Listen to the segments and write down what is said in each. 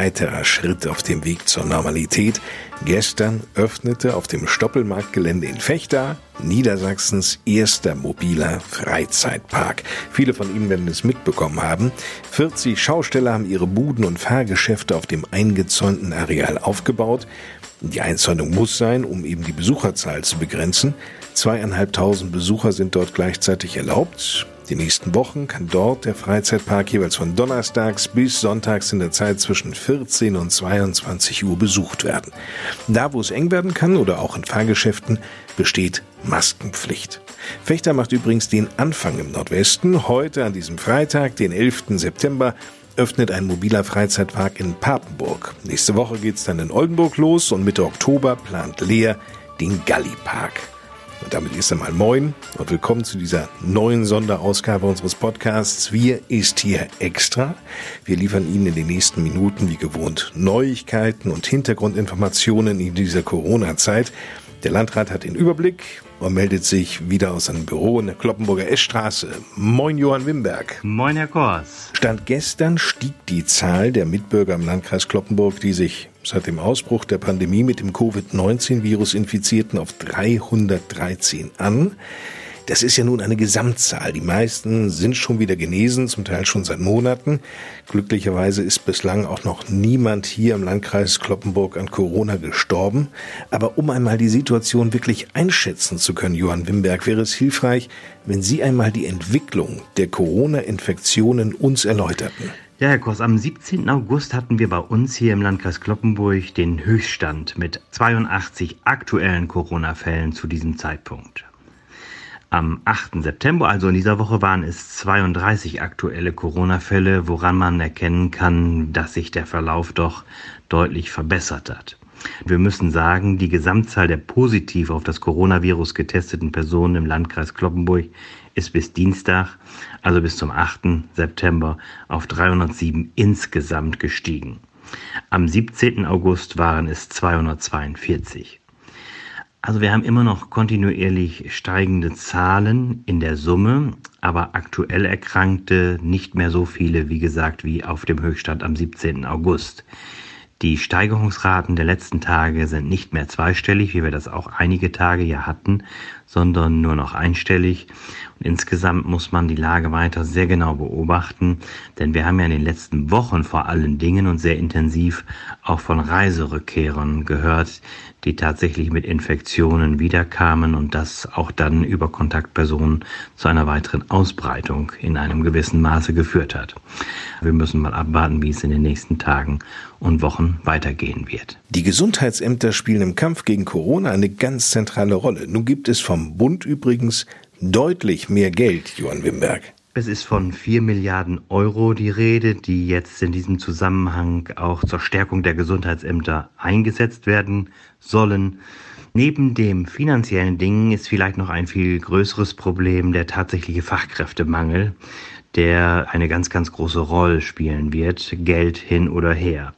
Weiterer Schritt auf dem Weg zur Normalität. Gestern öffnete auf dem Stoppelmarktgelände in Fechter Niedersachsens erster mobiler Freizeitpark. Viele von Ihnen werden es mitbekommen haben. 40 Schausteller haben ihre Buden und Fahrgeschäfte auf dem eingezäunten Areal aufgebaut. Die Einzäunung muss sein, um eben die Besucherzahl zu begrenzen. Zweieinhalbtausend Besucher sind dort gleichzeitig erlaubt. Die nächsten Wochen kann dort der Freizeitpark jeweils von Donnerstags bis Sonntags in der Zeit zwischen 14 und 22 Uhr besucht werden. Da, wo es eng werden kann oder auch in Fahrgeschäften, besteht Maskenpflicht. Fechter macht übrigens den Anfang im Nordwesten. Heute an diesem Freitag, den 11. September, öffnet ein mobiler Freizeitpark in Papenburg. Nächste Woche geht's dann in Oldenburg los und Mitte Oktober plant Leer den Galli-Park. Und damit erst einmal moin und willkommen zu dieser neuen Sonderausgabe unseres Podcasts. Wir ist hier extra. Wir liefern Ihnen in den nächsten Minuten wie gewohnt Neuigkeiten und Hintergrundinformationen in dieser Corona-Zeit. Der Landrat hat den Überblick und meldet sich wieder aus seinem Büro in der Kloppenburger Eschstraße. Moin Johann Wimberg. Moin Herr Kors. Stand gestern stieg die Zahl der Mitbürger im Landkreis Kloppenburg, die sich seit dem Ausbruch der Pandemie mit dem Covid-19-Virus infizierten, auf 313 an. Das ist ja nun eine Gesamtzahl. Die meisten sind schon wieder genesen, zum Teil schon seit Monaten. Glücklicherweise ist bislang auch noch niemand hier im Landkreis Kloppenburg an Corona gestorben. Aber um einmal die Situation wirklich einschätzen zu können, Johann Wimberg, wäre es hilfreich, wenn Sie einmal die Entwicklung der Corona-Infektionen uns erläuterten. Ja, Herr Kors, am 17. August hatten wir bei uns hier im Landkreis Kloppenburg den Höchststand mit 82 aktuellen Corona-Fällen zu diesem Zeitpunkt. Am 8. September, also in dieser Woche, waren es 32 aktuelle Corona-Fälle, woran man erkennen kann, dass sich der Verlauf doch deutlich verbessert hat. Wir müssen sagen, die Gesamtzahl der positiv auf das Coronavirus getesteten Personen im Landkreis Kloppenburg ist bis Dienstag, also bis zum 8. September, auf 307 insgesamt gestiegen. Am 17. August waren es 242. Also wir haben immer noch kontinuierlich steigende Zahlen in der Summe, aber aktuell Erkrankte nicht mehr so viele, wie gesagt, wie auf dem Höchststand am 17. August. Die Steigerungsraten der letzten Tage sind nicht mehr zweistellig, wie wir das auch einige Tage ja hatten, sondern nur noch einstellig. Und insgesamt muss man die Lage weiter sehr genau beobachten, denn wir haben ja in den letzten Wochen vor allen Dingen und sehr intensiv auch von Reiserückkehrern gehört, die tatsächlich mit Infektionen wiederkamen und das auch dann über Kontaktpersonen zu einer weiteren Ausbreitung in einem gewissen Maße geführt hat. Wir müssen mal abwarten, wie es in den nächsten Tagen und Wochen weitergehen wird. Die Gesundheitsämter spielen im Kampf gegen Corona eine ganz zentrale Rolle. Nun gibt es vom Bund übrigens deutlich mehr Geld, Johann Wimberg. Es ist von 4 Milliarden Euro die Rede, die jetzt in diesem Zusammenhang auch zur Stärkung der Gesundheitsämter eingesetzt werden sollen. Neben dem finanziellen Dingen ist vielleicht noch ein viel größeres Problem der tatsächliche Fachkräftemangel, der eine ganz, ganz große Rolle spielen wird, Geld hin oder her.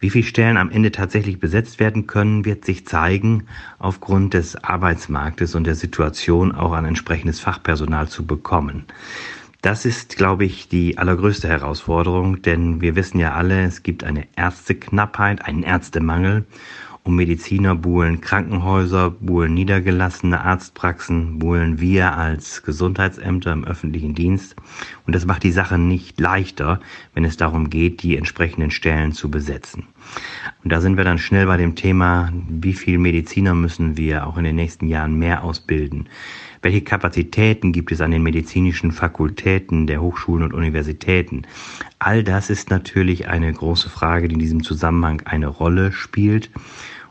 Wie viele Stellen am Ende tatsächlich besetzt werden können, wird sich zeigen, aufgrund des Arbeitsmarktes und der Situation auch an entsprechendes Fachpersonal zu bekommen. Das ist, glaube ich, die allergrößte Herausforderung, denn wir wissen ja alle, es gibt eine Ärzteknappheit, einen Ärztemangel und Mediziner buhlen Krankenhäuser, buhlen niedergelassene Arztpraxen, buhlen wir als Gesundheitsämter im öffentlichen Dienst. Und das macht die Sache nicht leichter, wenn es darum geht, die entsprechenden Stellen zu besetzen. Und da sind wir dann schnell bei dem Thema, wie viel Mediziner müssen wir auch in den nächsten Jahren mehr ausbilden? Welche Kapazitäten gibt es an den medizinischen Fakultäten der Hochschulen und Universitäten? All das ist natürlich eine große Frage, die in diesem Zusammenhang eine Rolle spielt.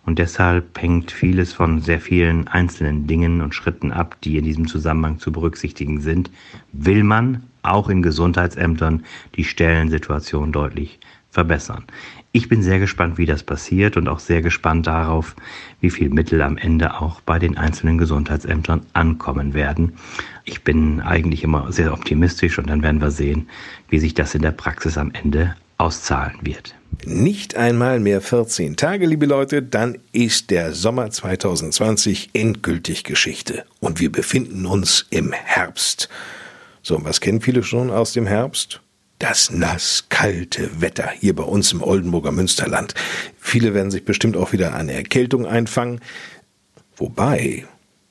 Und deshalb hängt vieles von sehr vielen einzelnen Dingen und Schritten ab, die in diesem Zusammenhang zu berücksichtigen sind. Will man auch in Gesundheitsämtern die Stellensituation deutlich verbessern. Ich bin sehr gespannt, wie das passiert und auch sehr gespannt darauf, wie viel Mittel am Ende auch bei den einzelnen Gesundheitsämtern ankommen werden. Ich bin eigentlich immer sehr optimistisch und dann werden wir sehen, wie sich das in der Praxis am Ende auszahlen wird. Nicht einmal mehr 14 Tage, liebe Leute, dann ist der Sommer 2020 endgültig Geschichte und wir befinden uns im Herbst. So, was kennen viele schon aus dem Herbst? Das nass kalte Wetter hier bei uns im Oldenburger Münsterland. Viele werden sich bestimmt auch wieder eine Erkältung einfangen. Wobei,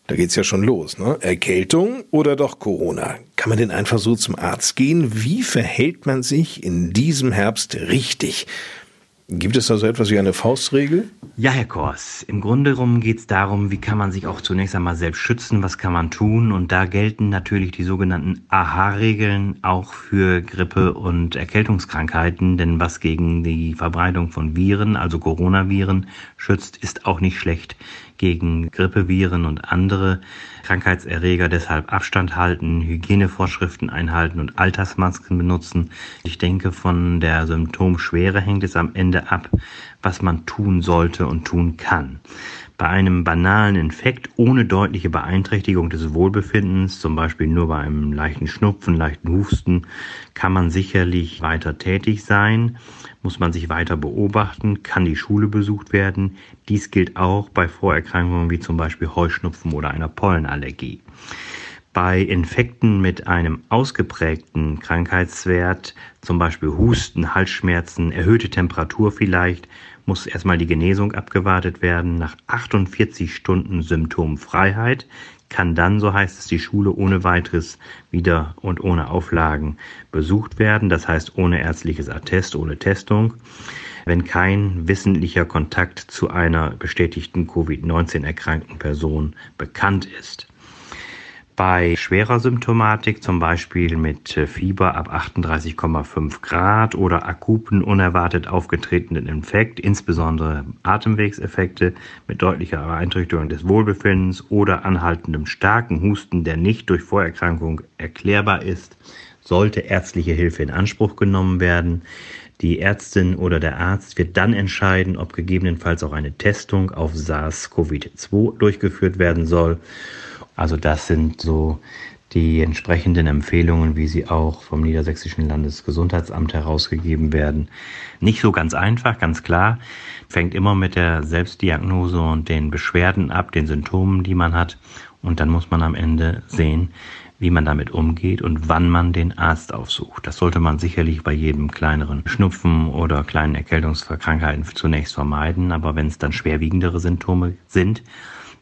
da geht's ja schon los, ne? Erkältung oder doch Corona? Kann man denn einfach so zum Arzt gehen? Wie verhält man sich in diesem Herbst richtig? Gibt es da so etwas wie eine Faustregel? Ja, Herr Kors. Im Grunde geht es darum, wie kann man sich auch zunächst einmal selbst schützen, was kann man tun. Und da gelten natürlich die sogenannten AHA-Regeln auch für Grippe- und Erkältungskrankheiten. Denn was gegen die Verbreitung von Viren, also Coronaviren, schützt, ist auch nicht schlecht gegen Grippeviren und andere Krankheitserreger. Deshalb Abstand halten, Hygienevorschriften einhalten und Altersmasken benutzen. Ich denke, von der Symptomschwere hängt es am Ende ab, was man tun sollte und tun kann. Bei einem banalen Infekt ohne deutliche Beeinträchtigung des Wohlbefindens, zum Beispiel nur bei einem leichten Schnupfen, leichten Husten, kann man sicherlich weiter tätig sein, muss man sich weiter beobachten, kann die Schule besucht werden. Dies gilt auch bei Vorerkrankungen wie zum Beispiel Heuschnupfen oder einer Pollenallergie. Bei Infekten mit einem ausgeprägten Krankheitswert, zum Beispiel Husten, Halsschmerzen, erhöhte Temperatur vielleicht, muss erstmal die Genesung abgewartet werden. Nach 48 Stunden Symptomfreiheit kann dann, so heißt es, die Schule ohne weiteres wieder und ohne Auflagen besucht werden. Das heißt ohne ärztliches Attest, ohne Testung. Wenn kein wissentlicher Kontakt zu einer bestätigten Covid-19 erkrankten Person bekannt ist. Bei schwerer Symptomatik, zum Beispiel mit äh, Fieber ab 38,5 Grad oder akuten unerwartet aufgetretenen Infekt, insbesondere Atemwegseffekte mit deutlicher Beeinträchtigung des Wohlbefindens oder anhaltendem starken Husten, der nicht durch Vorerkrankung erklärbar ist, sollte ärztliche Hilfe in Anspruch genommen werden. Die Ärztin oder der Arzt wird dann entscheiden, ob gegebenenfalls auch eine Testung auf SARS-CoV-2 durchgeführt werden soll also das sind so die entsprechenden Empfehlungen, wie sie auch vom Niedersächsischen Landesgesundheitsamt herausgegeben werden. Nicht so ganz einfach, ganz klar. Fängt immer mit der Selbstdiagnose und den Beschwerden ab, den Symptomen, die man hat. Und dann muss man am Ende sehen, wie man damit umgeht und wann man den Arzt aufsucht. Das sollte man sicherlich bei jedem kleineren Schnupfen oder kleinen Erkältungskrankheiten zunächst vermeiden. Aber wenn es dann schwerwiegendere Symptome sind,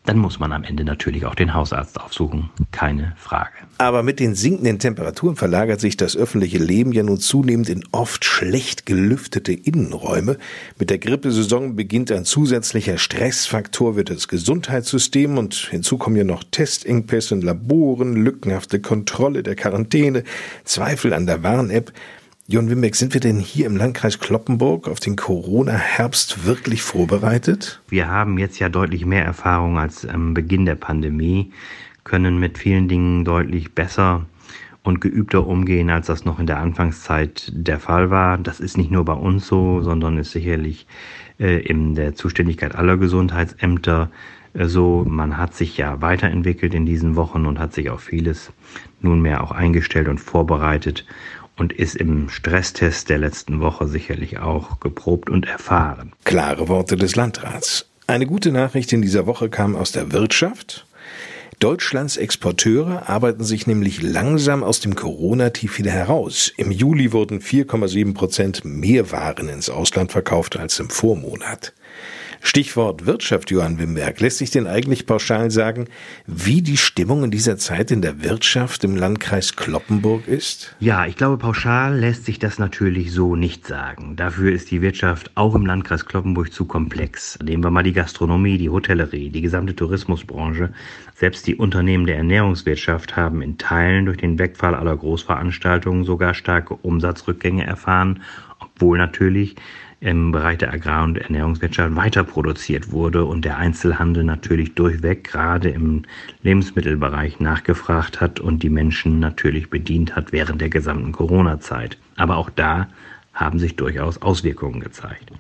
dann muss man am Ende natürlich auch den Hausarzt aufsuchen. Keine Frage. Aber mit den sinkenden Temperaturen verlagert sich das öffentliche Leben ja nun zunehmend in oft schlecht gelüftete Innenräume. Mit der Grippesaison beginnt ein zusätzlicher Stressfaktor für das Gesundheitssystem und hinzu kommen ja noch Testengpässe in Laboren, lückenhafte Kontrolle der Quarantäne, Zweifel an der Warn-App. Jon Wimbeck, sind wir denn hier im Landkreis Kloppenburg auf den Corona-Herbst wirklich vorbereitet? Wir haben jetzt ja deutlich mehr Erfahrung als am Beginn der Pandemie, können mit vielen Dingen deutlich besser und geübter umgehen, als das noch in der Anfangszeit der Fall war. Das ist nicht nur bei uns so, sondern ist sicherlich äh, in der Zuständigkeit aller Gesundheitsämter äh, so. Man hat sich ja weiterentwickelt in diesen Wochen und hat sich auf vieles nunmehr auch eingestellt und vorbereitet und ist im Stresstest der letzten Woche sicherlich auch geprobt und erfahren. Klare Worte des Landrats. Eine gute Nachricht in dieser Woche kam aus der Wirtschaft. Deutschlands Exporteure arbeiten sich nämlich langsam aus dem Corona-Tief wieder heraus. Im Juli wurden 4,7 Prozent mehr Waren ins Ausland verkauft als im Vormonat. Stichwort Wirtschaft, Johann Wimberg. Lässt sich denn eigentlich pauschal sagen, wie die Stimmung in dieser Zeit in der Wirtschaft im Landkreis Kloppenburg ist? Ja, ich glaube, pauschal lässt sich das natürlich so nicht sagen. Dafür ist die Wirtschaft auch im Landkreis Kloppenburg zu komplex. Nehmen wir mal die Gastronomie, die Hotellerie, die gesamte Tourismusbranche. Selbst die Unternehmen der Ernährungswirtschaft haben in Teilen durch den Wegfall aller Großveranstaltungen sogar starke Umsatzrückgänge erfahren, obwohl natürlich im Bereich der Agrar- und Ernährungswirtschaft weiter produziert wurde und der Einzelhandel natürlich durchweg gerade im Lebensmittelbereich nachgefragt hat und die Menschen natürlich bedient hat während der gesamten Corona-Zeit. Aber auch da haben sich durchaus Auswirkungen gezeigt.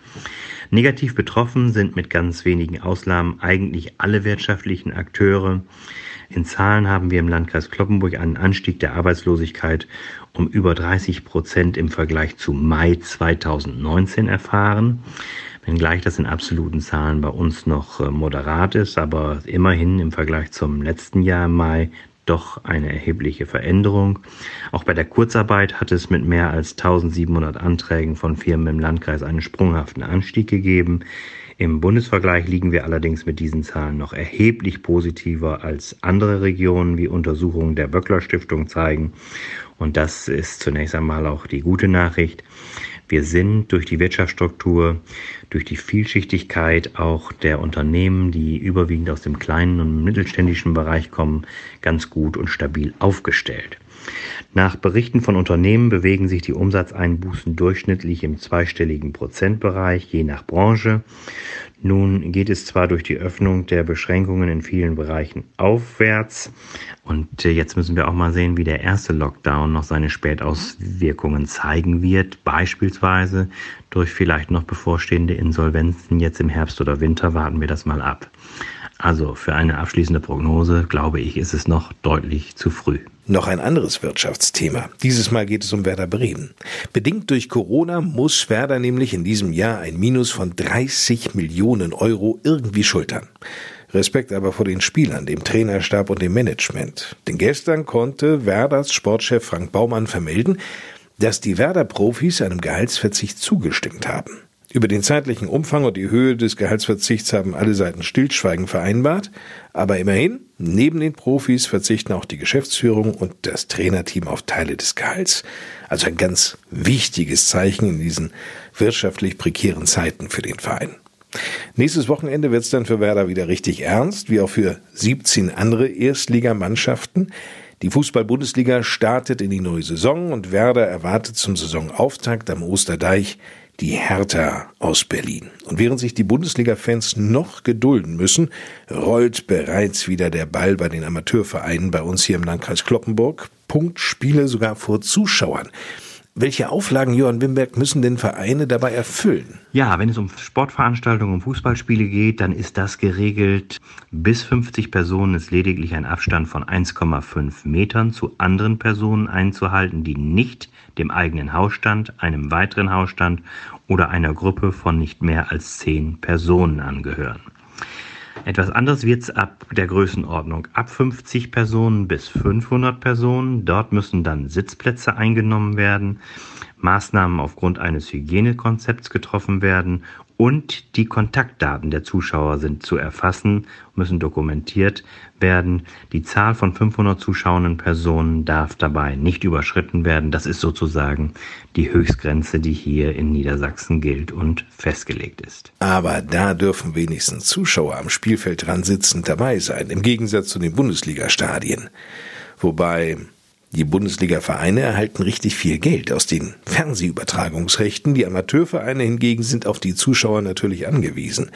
Negativ betroffen sind mit ganz wenigen Ausnahmen eigentlich alle wirtschaftlichen Akteure. In Zahlen haben wir im Landkreis Kloppenburg einen Anstieg der Arbeitslosigkeit um über 30 Prozent im Vergleich zu Mai 2019 erfahren. Wenngleich das in absoluten Zahlen bei uns noch äh, moderat ist, aber immerhin im Vergleich zum letzten Jahr im Mai doch eine erhebliche Veränderung. Auch bei der Kurzarbeit hat es mit mehr als 1700 Anträgen von Firmen im Landkreis einen sprunghaften Anstieg gegeben. Im Bundesvergleich liegen wir allerdings mit diesen Zahlen noch erheblich positiver als andere Regionen, wie Untersuchungen der Böckler Stiftung zeigen. Und das ist zunächst einmal auch die gute Nachricht. Wir sind durch die Wirtschaftsstruktur, durch die Vielschichtigkeit auch der Unternehmen, die überwiegend aus dem kleinen und mittelständischen Bereich kommen, ganz gut und stabil aufgestellt. Nach Berichten von Unternehmen bewegen sich die Umsatzeinbußen durchschnittlich im zweistelligen Prozentbereich, je nach Branche. Nun geht es zwar durch die Öffnung der Beschränkungen in vielen Bereichen aufwärts und äh, jetzt müssen wir auch mal sehen, wie der erste Lockdown noch seine Spätauswirkungen zeigen wird, beispielsweise durch vielleicht noch bevorstehende Insolvenzen jetzt im Herbst oder Winter, warten wir das mal ab. Also für eine abschließende Prognose, glaube ich, ist es noch deutlich zu früh. Noch ein anderes Wirtschaftsthema. Dieses Mal geht es um Werder Bremen. Bedingt durch Corona muss Werder nämlich in diesem Jahr ein Minus von 30 Millionen Euro irgendwie schultern. Respekt aber vor den Spielern, dem Trainerstab und dem Management. Denn gestern konnte Werders Sportchef Frank Baumann vermelden, dass die Werder-Profis einem Gehaltsverzicht zugestimmt haben. Über den zeitlichen Umfang und die Höhe des Gehaltsverzichts haben alle Seiten Stillschweigen vereinbart, aber immerhin, neben den Profis verzichten auch die Geschäftsführung und das Trainerteam auf Teile des Gehalts. Also ein ganz wichtiges Zeichen in diesen wirtschaftlich prekären Zeiten für den Verein. Nächstes Wochenende wird es dann für Werder wieder richtig ernst, wie auch für 17 andere Erstligamannschaften. Die Fußball-Bundesliga startet in die neue Saison und Werder erwartet zum Saisonauftakt am Osterdeich die Hertha aus Berlin. Und während sich die Bundesliga-Fans noch gedulden müssen, rollt bereits wieder der Ball bei den Amateurvereinen bei uns hier im Landkreis Kloppenburg. Punktspiele sogar vor Zuschauern. Welche Auflagen, Johann Wimberg, müssen denn Vereine dabei erfüllen? Ja, wenn es um Sportveranstaltungen, um Fußballspiele geht, dann ist das geregelt. Bis 50 Personen ist lediglich ein Abstand von 1,5 Metern zu anderen Personen einzuhalten, die nicht dem eigenen Hausstand, einem weiteren Hausstand oder einer Gruppe von nicht mehr als 10 Personen angehören. Etwas anderes wird es ab der Größenordnung ab 50 Personen bis 500 Personen. Dort müssen dann Sitzplätze eingenommen werden, Maßnahmen aufgrund eines Hygienekonzepts getroffen werden und die Kontaktdaten der Zuschauer sind zu erfassen, müssen dokumentiert werden. Die Zahl von 500 zuschauenden Personen darf dabei nicht überschritten werden. Das ist sozusagen die Höchstgrenze, die hier in Niedersachsen gilt und festgelegt ist. Aber da dürfen wenigstens Zuschauer am Spielfeld dran sitzend dabei sein, im Gegensatz zu den Bundesliga-Stadien. Wobei die Bundesliga-Vereine erhalten richtig viel Geld aus den Fernsehübertragungsrechten. Die Amateurvereine hingegen sind auf die Zuschauer natürlich angewiesen.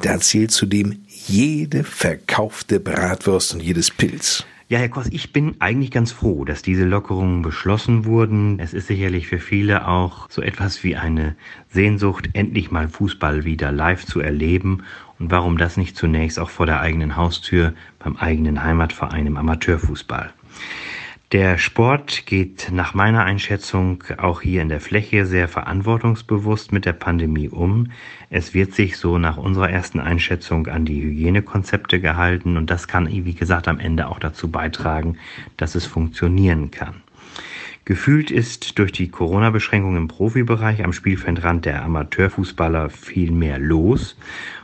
Da zählt zudem jede verkaufte Bratwurst und jedes Pilz. Ja, Herr Koss, ich bin eigentlich ganz froh, dass diese Lockerungen beschlossen wurden. Es ist sicherlich für viele auch so etwas wie eine Sehnsucht, endlich mal Fußball wieder live zu erleben. Und warum das nicht zunächst auch vor der eigenen Haustür beim eigenen Heimatverein im Amateurfußball? Der Sport geht nach meiner Einschätzung auch hier in der Fläche sehr verantwortungsbewusst mit der Pandemie um. Es wird sich so nach unserer ersten Einschätzung an die Hygienekonzepte gehalten und das kann, wie gesagt, am Ende auch dazu beitragen, dass es funktionieren kann. Gefühlt ist durch die Corona-Beschränkungen im Profibereich am Spielfeldrand der Amateurfußballer viel mehr los.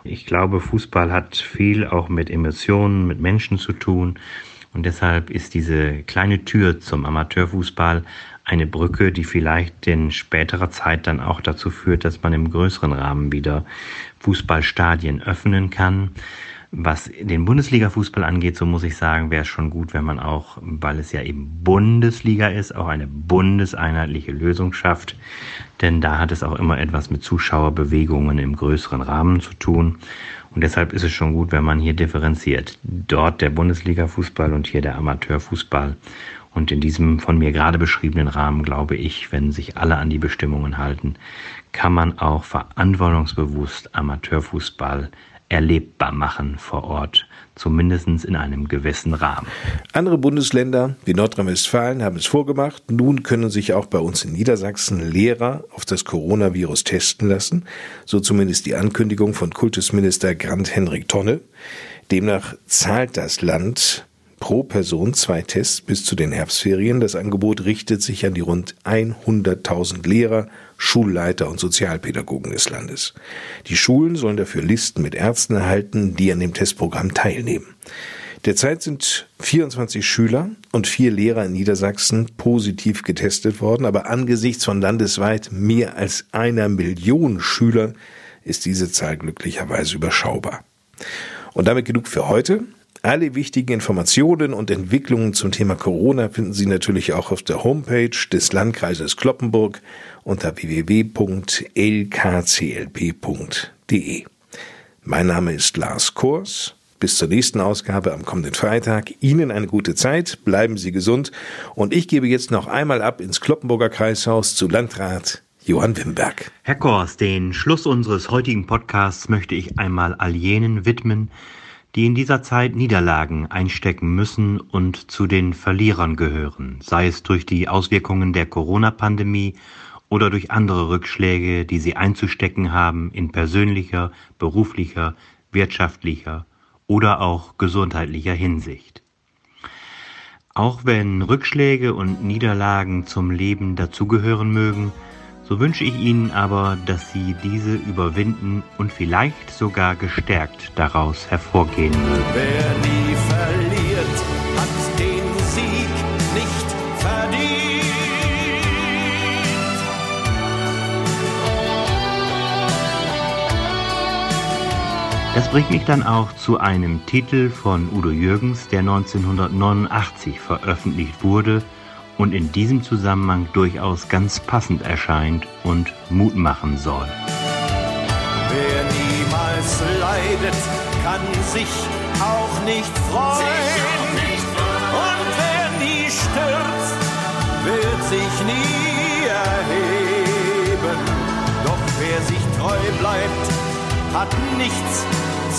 Ich glaube, Fußball hat viel auch mit Emotionen, mit Menschen zu tun. Und deshalb ist diese kleine Tür zum Amateurfußball eine Brücke, die vielleicht in späterer Zeit dann auch dazu führt, dass man im größeren Rahmen wieder Fußballstadien öffnen kann. Was den Bundesliga-Fußball angeht, so muss ich sagen, wäre es schon gut, wenn man auch, weil es ja eben Bundesliga ist, auch eine bundeseinheitliche Lösung schafft. Denn da hat es auch immer etwas mit Zuschauerbewegungen im größeren Rahmen zu tun. Und deshalb ist es schon gut, wenn man hier differenziert. Dort der Bundesliga-Fußball und hier der Amateurfußball. Und in diesem von mir gerade beschriebenen Rahmen glaube ich, wenn sich alle an die Bestimmungen halten, kann man auch verantwortungsbewusst Amateurfußball erlebbar machen vor Ort, zumindest in einem gewissen Rahmen. Andere Bundesländer wie Nordrhein-Westfalen haben es vorgemacht. Nun können sich auch bei uns in Niedersachsen Lehrer auf das Coronavirus testen lassen, so zumindest die Ankündigung von Kultusminister Grant Henrik Tonne. Demnach zahlt das Land pro Person zwei Tests bis zu den Herbstferien. Das Angebot richtet sich an die rund 100.000 Lehrer, Schulleiter und Sozialpädagogen des Landes. Die Schulen sollen dafür Listen mit Ärzten erhalten, die an dem Testprogramm teilnehmen. Derzeit sind 24 Schüler und vier Lehrer in Niedersachsen positiv getestet worden, aber angesichts von landesweit mehr als einer Million Schüler ist diese Zahl glücklicherweise überschaubar. Und damit genug für heute. Alle wichtigen Informationen und Entwicklungen zum Thema Corona finden Sie natürlich auch auf der Homepage des Landkreises Kloppenburg unter www.lkclp.de. Mein Name ist Lars Kors. Bis zur nächsten Ausgabe am kommenden Freitag. Ihnen eine gute Zeit, bleiben Sie gesund und ich gebe jetzt noch einmal ab ins Kloppenburger Kreishaus zu Landrat Johann Wimberg. Herr Kors, den Schluss unseres heutigen Podcasts möchte ich einmal all jenen widmen, die in dieser Zeit Niederlagen einstecken müssen und zu den Verlierern gehören, sei es durch die Auswirkungen der Corona-Pandemie oder durch andere Rückschläge, die sie einzustecken haben in persönlicher, beruflicher, wirtschaftlicher oder auch gesundheitlicher Hinsicht. Auch wenn Rückschläge und Niederlagen zum Leben dazugehören mögen, so wünsche ich Ihnen aber, dass Sie diese überwinden und vielleicht sogar gestärkt daraus hervorgehen mögen. Wer nie verliert, hat den Sieg nicht verdient. Das bringt mich dann auch zu einem Titel von Udo Jürgens, der 1989 veröffentlicht wurde und in diesem Zusammenhang durchaus ganz passend erscheint und Mut machen soll. Wer niemals leidet, kann sich auch nicht freuen. Und wer nie stürzt, wird sich nie erheben. Doch wer sich treu bleibt, hat nichts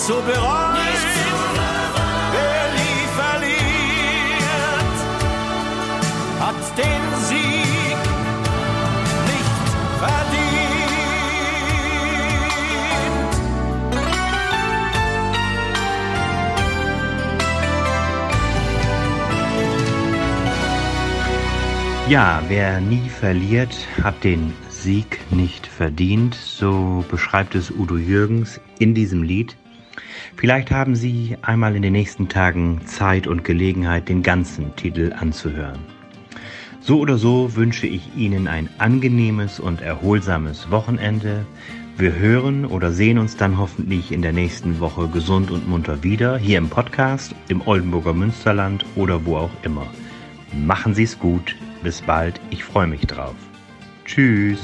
zu bereuen. Ja, wer nie verliert, hat den Sieg nicht verdient, so beschreibt es Udo Jürgens in diesem Lied. Vielleicht haben Sie einmal in den nächsten Tagen Zeit und Gelegenheit, den ganzen Titel anzuhören. So oder so wünsche ich Ihnen ein angenehmes und erholsames Wochenende. Wir hören oder sehen uns dann hoffentlich in der nächsten Woche gesund und munter wieder, hier im Podcast, im Oldenburger Münsterland oder wo auch immer. Machen Sie es gut. Bis bald. Ich freue mich drauf. Tschüss.